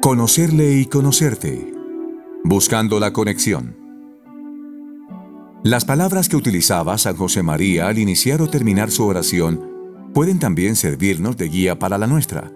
Conocerle y conocerte. Buscando la conexión. Las palabras que utilizaba San José María al iniciar o terminar su oración pueden también servirnos de guía para la nuestra.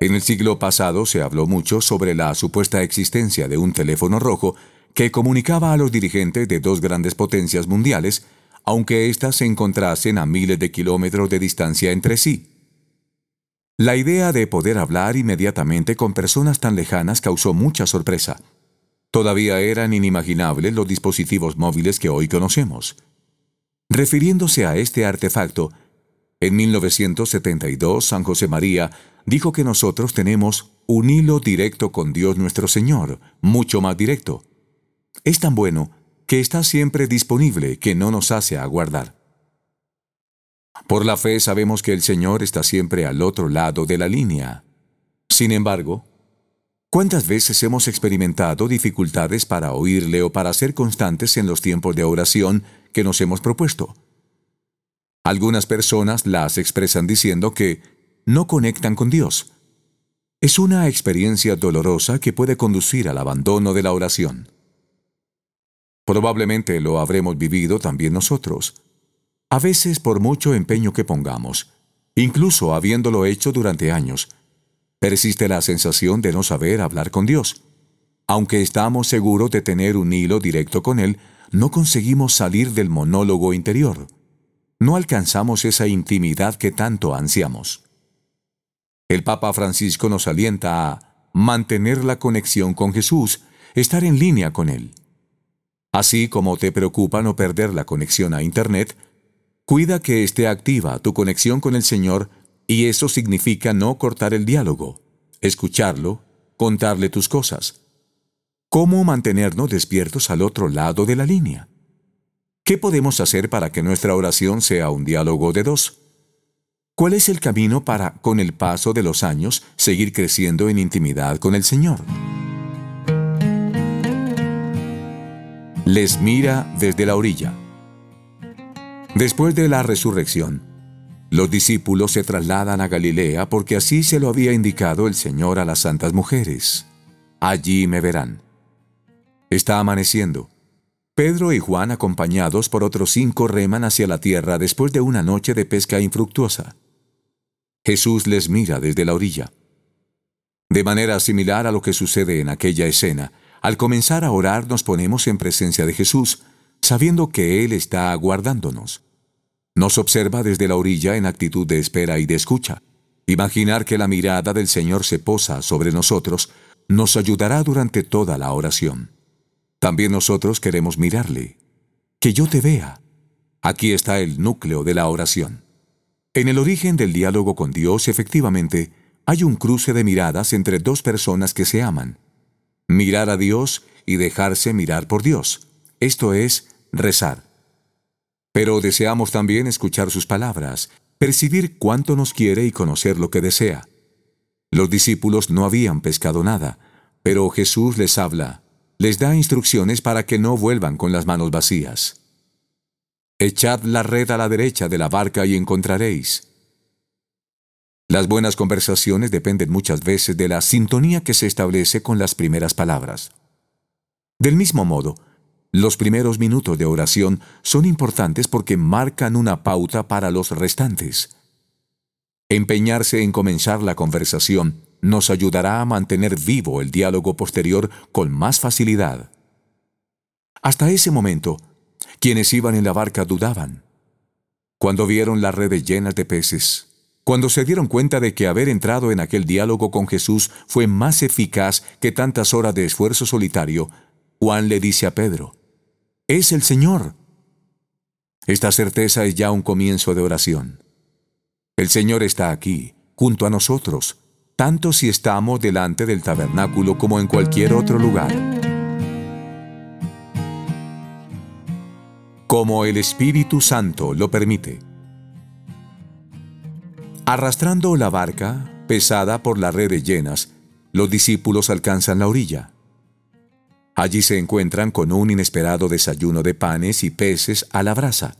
En el siglo pasado se habló mucho sobre la supuesta existencia de un teléfono rojo que comunicaba a los dirigentes de dos grandes potencias mundiales, aunque éstas se encontrasen a miles de kilómetros de distancia entre sí. La idea de poder hablar inmediatamente con personas tan lejanas causó mucha sorpresa. Todavía eran inimaginables los dispositivos móviles que hoy conocemos. Refiriéndose a este artefacto, en 1972 San José María dijo que nosotros tenemos un hilo directo con Dios nuestro Señor, mucho más directo. Es tan bueno que está siempre disponible que no nos hace aguardar. Por la fe sabemos que el Señor está siempre al otro lado de la línea. Sin embargo, ¿cuántas veces hemos experimentado dificultades para oírle o para ser constantes en los tiempos de oración que nos hemos propuesto? Algunas personas las expresan diciendo que no conectan con Dios. Es una experiencia dolorosa que puede conducir al abandono de la oración. Probablemente lo habremos vivido también nosotros a veces por mucho empeño que pongamos, incluso habiéndolo hecho durante años, persiste la sensación de no saber hablar con Dios. Aunque estamos seguros de tener un hilo directo con Él, no conseguimos salir del monólogo interior. No alcanzamos esa intimidad que tanto ansiamos. El Papa Francisco nos alienta a mantener la conexión con Jesús, estar en línea con Él. Así como te preocupa no perder la conexión a Internet, Cuida que esté activa tu conexión con el Señor y eso significa no cortar el diálogo, escucharlo, contarle tus cosas. ¿Cómo mantenernos despiertos al otro lado de la línea? ¿Qué podemos hacer para que nuestra oración sea un diálogo de dos? ¿Cuál es el camino para, con el paso de los años, seguir creciendo en intimidad con el Señor? Les mira desde la orilla. Después de la resurrección, los discípulos se trasladan a Galilea porque así se lo había indicado el Señor a las santas mujeres. Allí me verán. Está amaneciendo. Pedro y Juan, acompañados por otros cinco, reman hacia la tierra después de una noche de pesca infructuosa. Jesús les mira desde la orilla. De manera similar a lo que sucede en aquella escena, al comenzar a orar nos ponemos en presencia de Jesús, sabiendo que Él está aguardándonos. Nos observa desde la orilla en actitud de espera y de escucha. Imaginar que la mirada del Señor se posa sobre nosotros nos ayudará durante toda la oración. También nosotros queremos mirarle. Que yo te vea. Aquí está el núcleo de la oración. En el origen del diálogo con Dios, efectivamente, hay un cruce de miradas entre dos personas que se aman. Mirar a Dios y dejarse mirar por Dios. Esto es rezar. Pero deseamos también escuchar sus palabras, percibir cuánto nos quiere y conocer lo que desea. Los discípulos no habían pescado nada, pero Jesús les habla, les da instrucciones para que no vuelvan con las manos vacías. Echad la red a la derecha de la barca y encontraréis. Las buenas conversaciones dependen muchas veces de la sintonía que se establece con las primeras palabras. Del mismo modo, los primeros minutos de oración son importantes porque marcan una pauta para los restantes. Empeñarse en comenzar la conversación nos ayudará a mantener vivo el diálogo posterior con más facilidad. Hasta ese momento, quienes iban en la barca dudaban. Cuando vieron las redes llenas de peces, cuando se dieron cuenta de que haber entrado en aquel diálogo con Jesús fue más eficaz que tantas horas de esfuerzo solitario, Juan le dice a Pedro, es el Señor. Esta certeza es ya un comienzo de oración. El Señor está aquí, junto a nosotros, tanto si estamos delante del tabernáculo como en cualquier otro lugar. Como el Espíritu Santo lo permite. Arrastrando la barca, pesada por las redes llenas, los discípulos alcanzan la orilla. Allí se encuentran con un inesperado desayuno de panes y peces a la brasa.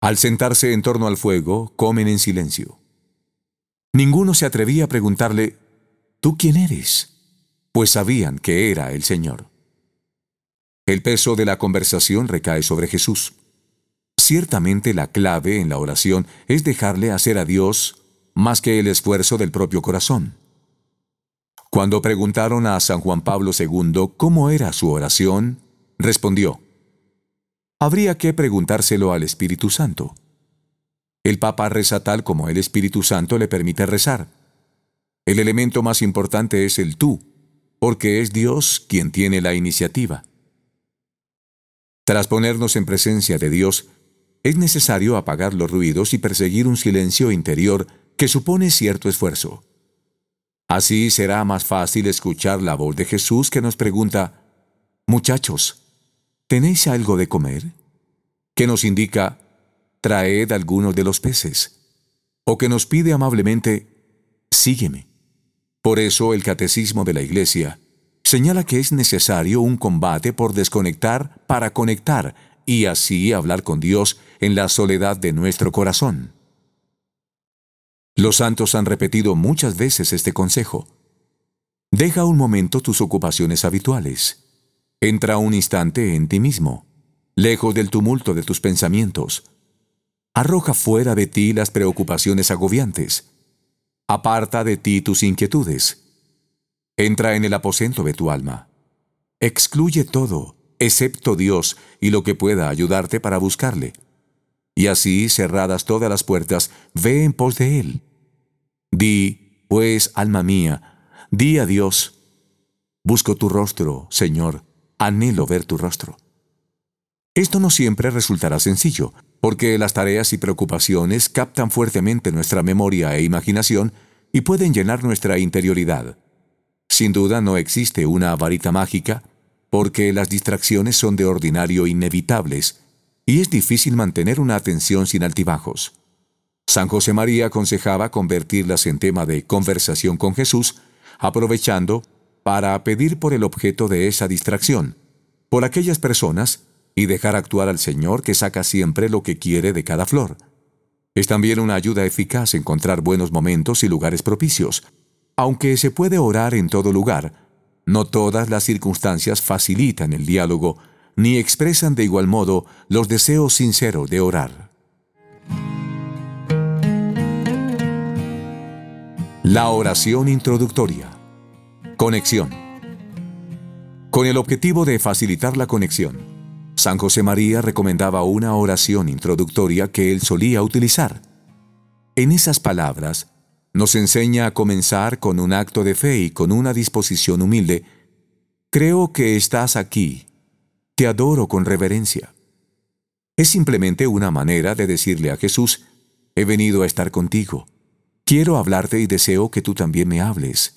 Al sentarse en torno al fuego, comen en silencio. Ninguno se atrevía a preguntarle, ¿tú quién eres? Pues sabían que era el Señor. El peso de la conversación recae sobre Jesús. Ciertamente la clave en la oración es dejarle hacer a Dios más que el esfuerzo del propio corazón. Cuando preguntaron a San Juan Pablo II cómo era su oración, respondió, Habría que preguntárselo al Espíritu Santo. El Papa reza tal como el Espíritu Santo le permite rezar. El elemento más importante es el tú, porque es Dios quien tiene la iniciativa. Tras ponernos en presencia de Dios, es necesario apagar los ruidos y perseguir un silencio interior que supone cierto esfuerzo. Así será más fácil escuchar la voz de Jesús que nos pregunta, Muchachos, ¿tenéis algo de comer? Que nos indica, traed algunos de los peces. O que nos pide amablemente, sígueme. Por eso el Catecismo de la Iglesia señala que es necesario un combate por desconectar para conectar y así hablar con Dios en la soledad de nuestro corazón. Los santos han repetido muchas veces este consejo. Deja un momento tus ocupaciones habituales. Entra un instante en ti mismo, lejos del tumulto de tus pensamientos. Arroja fuera de ti las preocupaciones agobiantes. Aparta de ti tus inquietudes. Entra en el aposento de tu alma. Excluye todo, excepto Dios y lo que pueda ayudarte para buscarle. Y así, cerradas todas las puertas, ve en pos de Él. Di, pues, alma mía, di a Dios, busco tu rostro, Señor, anhelo ver tu rostro. Esto no siempre resultará sencillo, porque las tareas y preocupaciones captan fuertemente nuestra memoria e imaginación y pueden llenar nuestra interioridad. Sin duda no existe una varita mágica, porque las distracciones son de ordinario inevitables y es difícil mantener una atención sin altibajos. San José María aconsejaba convertirlas en tema de conversación con Jesús, aprovechando para pedir por el objeto de esa distracción, por aquellas personas, y dejar actuar al Señor que saca siempre lo que quiere de cada flor. Es también una ayuda eficaz encontrar buenos momentos y lugares propicios. Aunque se puede orar en todo lugar, no todas las circunstancias facilitan el diálogo ni expresan de igual modo los deseos sinceros de orar. La oración introductoria. Conexión. Con el objetivo de facilitar la conexión, San José María recomendaba una oración introductoria que él solía utilizar. En esas palabras, nos enseña a comenzar con un acto de fe y con una disposición humilde. Creo que estás aquí, te adoro con reverencia. Es simplemente una manera de decirle a Jesús, he venido a estar contigo, quiero hablarte y deseo que tú también me hables.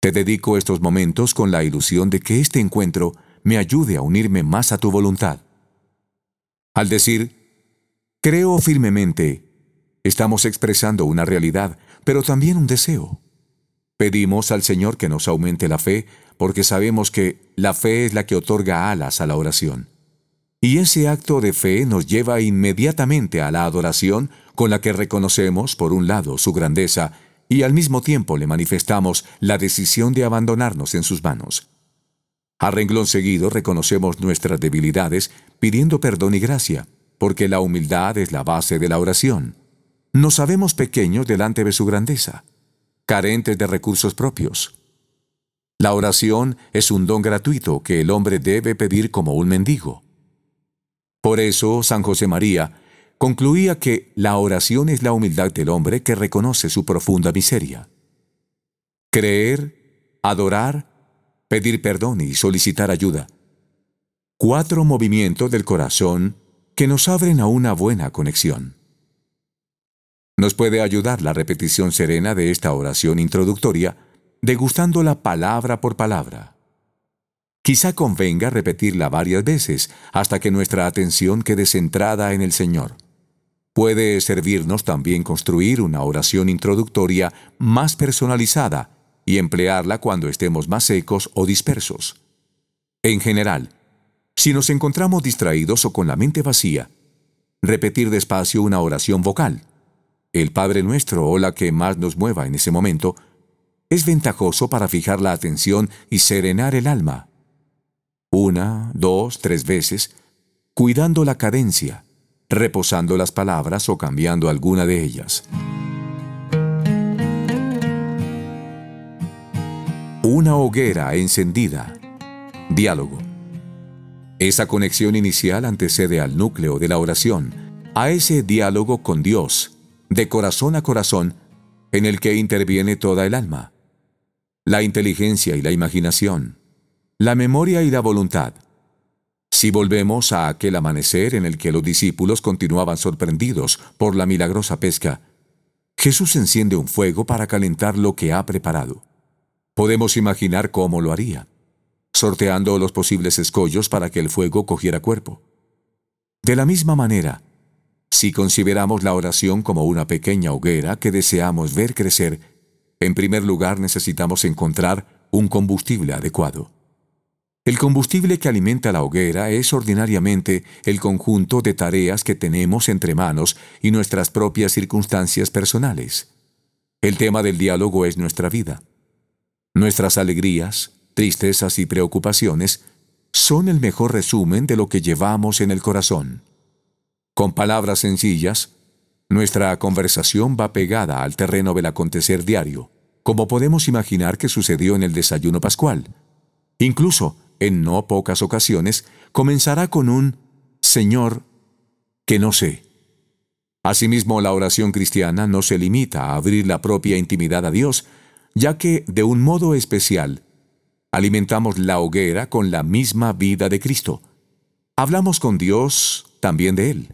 Te dedico estos momentos con la ilusión de que este encuentro me ayude a unirme más a tu voluntad. Al decir, creo firmemente, estamos expresando una realidad, pero también un deseo. Pedimos al Señor que nos aumente la fe porque sabemos que la fe es la que otorga alas a la oración. Y ese acto de fe nos lleva inmediatamente a la adoración con la que reconocemos, por un lado, su grandeza y al mismo tiempo le manifestamos la decisión de abandonarnos en sus manos. A renglón seguido reconocemos nuestras debilidades pidiendo perdón y gracia, porque la humildad es la base de la oración. Nos sabemos pequeños delante de su grandeza, carentes de recursos propios. La oración es un don gratuito que el hombre debe pedir como un mendigo. Por eso San José María concluía que la oración es la humildad del hombre que reconoce su profunda miseria. Creer, adorar, pedir perdón y solicitar ayuda. Cuatro movimientos del corazón que nos abren a una buena conexión. Nos puede ayudar la repetición serena de esta oración introductoria degustándola palabra por palabra. Quizá convenga repetirla varias veces hasta que nuestra atención quede centrada en el Señor. Puede servirnos también construir una oración introductoria más personalizada y emplearla cuando estemos más secos o dispersos. En general, si nos encontramos distraídos o con la mente vacía, repetir despacio una oración vocal, el Padre Nuestro o la que más nos mueva en ese momento, es ventajoso para fijar la atención y serenar el alma. Una, dos, tres veces, cuidando la cadencia, reposando las palabras o cambiando alguna de ellas. Una hoguera encendida. Diálogo. Esa conexión inicial antecede al núcleo de la oración, a ese diálogo con Dios, de corazón a corazón, en el que interviene toda el alma, la inteligencia y la imaginación, la memoria y la voluntad. Si volvemos a aquel amanecer en el que los discípulos continuaban sorprendidos por la milagrosa pesca, Jesús enciende un fuego para calentar lo que ha preparado. Podemos imaginar cómo lo haría, sorteando los posibles escollos para que el fuego cogiera cuerpo. De la misma manera, si consideramos la oración como una pequeña hoguera que deseamos ver crecer, en primer lugar necesitamos encontrar un combustible adecuado. El combustible que alimenta la hoguera es ordinariamente el conjunto de tareas que tenemos entre manos y nuestras propias circunstancias personales. El tema del diálogo es nuestra vida. Nuestras alegrías, tristezas y preocupaciones son el mejor resumen de lo que llevamos en el corazón. Con palabras sencillas, nuestra conversación va pegada al terreno del acontecer diario, como podemos imaginar que sucedió en el desayuno pascual. Incluso, en no pocas ocasiones, comenzará con un Señor que no sé. Asimismo, la oración cristiana no se limita a abrir la propia intimidad a Dios, ya que, de un modo especial, alimentamos la hoguera con la misma vida de Cristo. Hablamos con Dios también de Él,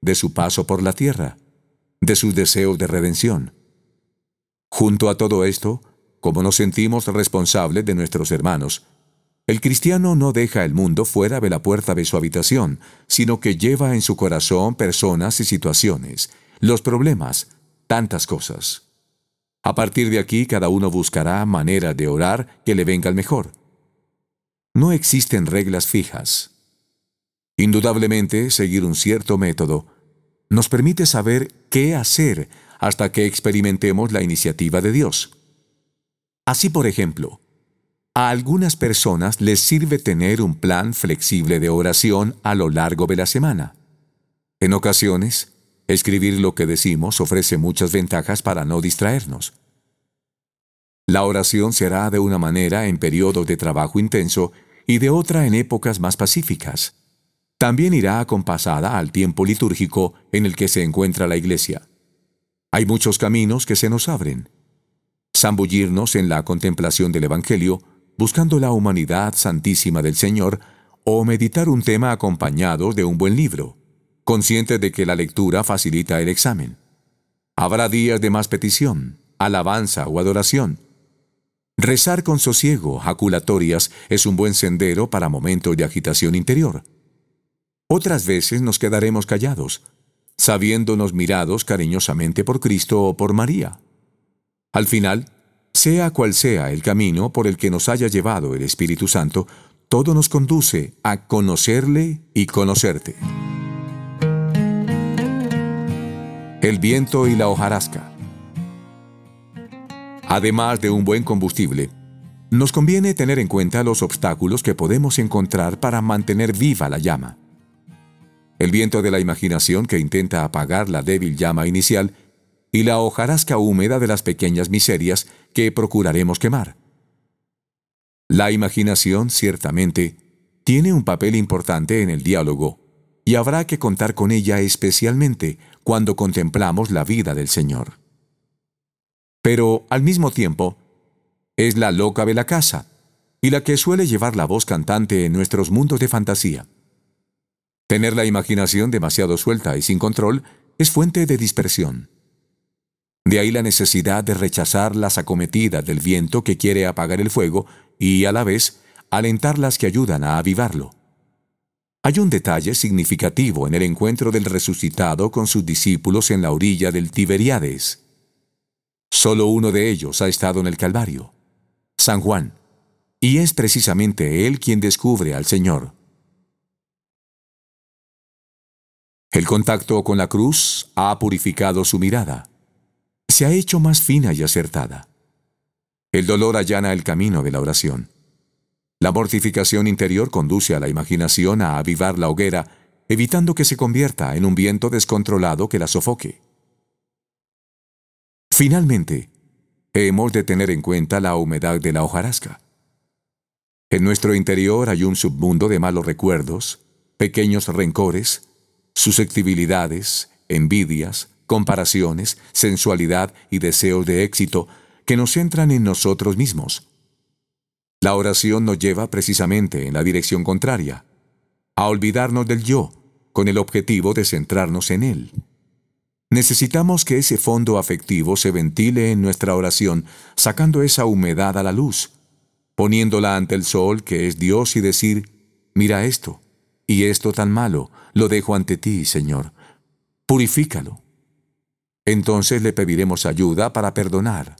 de su paso por la tierra, de sus deseos de redención. Junto a todo esto, como nos sentimos responsables de nuestros hermanos, el cristiano no deja el mundo fuera de la puerta de su habitación, sino que lleva en su corazón personas y situaciones, los problemas, tantas cosas. A partir de aquí cada uno buscará manera de orar que le venga el mejor. No existen reglas fijas. Indudablemente, seguir un cierto método nos permite saber qué hacer hasta que experimentemos la iniciativa de Dios. Así, por ejemplo, a algunas personas les sirve tener un plan flexible de oración a lo largo de la semana. En ocasiones, Escribir lo que decimos ofrece muchas ventajas para no distraernos. La oración se hará de una manera en periodos de trabajo intenso y de otra en épocas más pacíficas. También irá acompasada al tiempo litúrgico en el que se encuentra la iglesia. Hay muchos caminos que se nos abren. Zambullirnos en la contemplación del Evangelio, buscando la humanidad santísima del Señor, o meditar un tema acompañado de un buen libro consciente de que la lectura facilita el examen. Habrá días de más petición, alabanza o adoración. Rezar con sosiego, jaculatorias, es un buen sendero para momentos de agitación interior. Otras veces nos quedaremos callados, sabiéndonos mirados cariñosamente por Cristo o por María. Al final, sea cual sea el camino por el que nos haya llevado el Espíritu Santo, todo nos conduce a conocerle y conocerte. el viento y la hojarasca. Además de un buen combustible, nos conviene tener en cuenta los obstáculos que podemos encontrar para mantener viva la llama. El viento de la imaginación que intenta apagar la débil llama inicial y la hojarasca húmeda de las pequeñas miserias que procuraremos quemar. La imaginación, ciertamente, tiene un papel importante en el diálogo y habrá que contar con ella especialmente cuando contemplamos la vida del Señor. Pero, al mismo tiempo, es la loca de la casa y la que suele llevar la voz cantante en nuestros mundos de fantasía. Tener la imaginación demasiado suelta y sin control es fuente de dispersión. De ahí la necesidad de rechazar las acometidas del viento que quiere apagar el fuego y, a la vez, alentar las que ayudan a avivarlo. Hay un detalle significativo en el encuentro del resucitado con sus discípulos en la orilla del Tiberiades. Solo uno de ellos ha estado en el Calvario, San Juan, y es precisamente él quien descubre al Señor. El contacto con la cruz ha purificado su mirada. Se ha hecho más fina y acertada. El dolor allana el camino de la oración. La mortificación interior conduce a la imaginación a avivar la hoguera, evitando que se convierta en un viento descontrolado que la sofoque. Finalmente, hemos de tener en cuenta la humedad de la hojarasca. En nuestro interior hay un submundo de malos recuerdos, pequeños rencores, susceptibilidades, envidias, comparaciones, sensualidad y deseos de éxito que nos centran en nosotros mismos. La oración nos lleva precisamente en la dirección contraria, a olvidarnos del yo, con el objetivo de centrarnos en él. Necesitamos que ese fondo afectivo se ventile en nuestra oración, sacando esa humedad a la luz, poniéndola ante el sol que es Dios y decir, mira esto, y esto tan malo, lo dejo ante ti, Señor. Purifícalo. Entonces le pediremos ayuda para perdonar,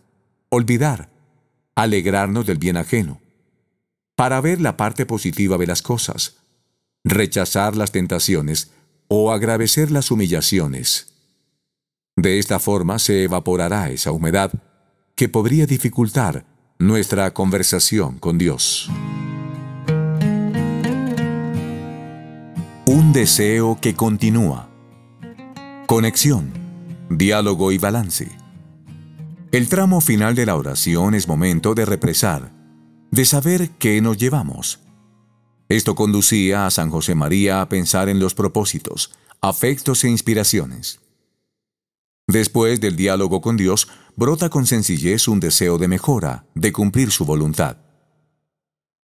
olvidar, alegrarnos del bien ajeno, para ver la parte positiva de las cosas, rechazar las tentaciones o agradecer las humillaciones de esta forma se evaporará esa humedad que podría dificultar nuestra conversación con Dios. Un deseo que continúa. Conexión, diálogo y balance. El tramo final de la oración es momento de represar, de saber qué nos llevamos. Esto conducía a San José María a pensar en los propósitos, afectos e inspiraciones. Después del diálogo con Dios, brota con sencillez un deseo de mejora, de cumplir su voluntad.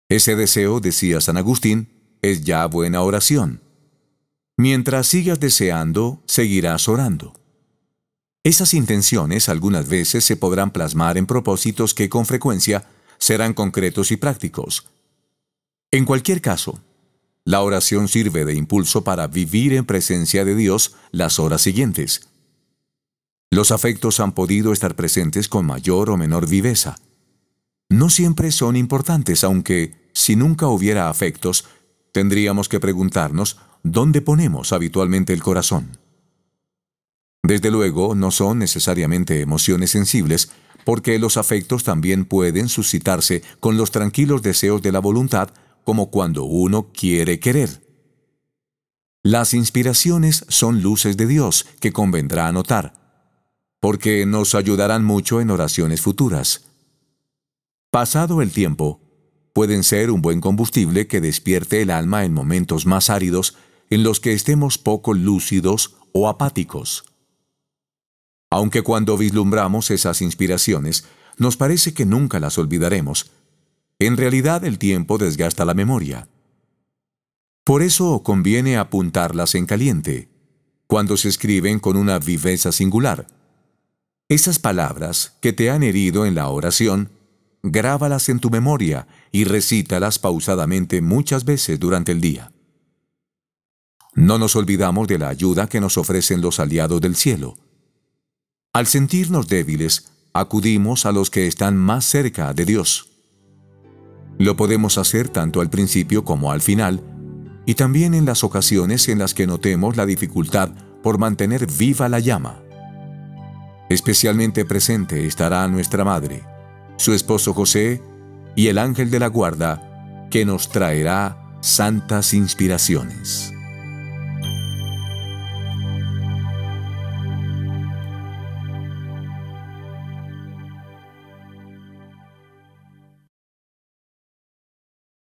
Ese deseo, decía San Agustín, es ya buena oración. Mientras sigas deseando, seguirás orando. Esas intenciones algunas veces se podrán plasmar en propósitos que con frecuencia serán concretos y prácticos. En cualquier caso, la oración sirve de impulso para vivir en presencia de Dios las horas siguientes. Los afectos han podido estar presentes con mayor o menor viveza. No siempre son importantes, aunque, si nunca hubiera afectos, tendríamos que preguntarnos dónde ponemos habitualmente el corazón. Desde luego, no son necesariamente emociones sensibles, porque los afectos también pueden suscitarse con los tranquilos deseos de la voluntad, como cuando uno quiere querer. Las inspiraciones son luces de Dios que convendrá anotar porque nos ayudarán mucho en oraciones futuras. Pasado el tiempo, pueden ser un buen combustible que despierte el alma en momentos más áridos en los que estemos poco lúcidos o apáticos. Aunque cuando vislumbramos esas inspiraciones, nos parece que nunca las olvidaremos, en realidad el tiempo desgasta la memoria. Por eso conviene apuntarlas en caliente, cuando se escriben con una viveza singular, esas palabras que te han herido en la oración, grábalas en tu memoria y recítalas pausadamente muchas veces durante el día. No nos olvidamos de la ayuda que nos ofrecen los aliados del cielo. Al sentirnos débiles, acudimos a los que están más cerca de Dios. Lo podemos hacer tanto al principio como al final, y también en las ocasiones en las que notemos la dificultad por mantener viva la llama. Especialmente presente estará nuestra Madre, su esposo José y el ángel de la guarda, que nos traerá santas inspiraciones.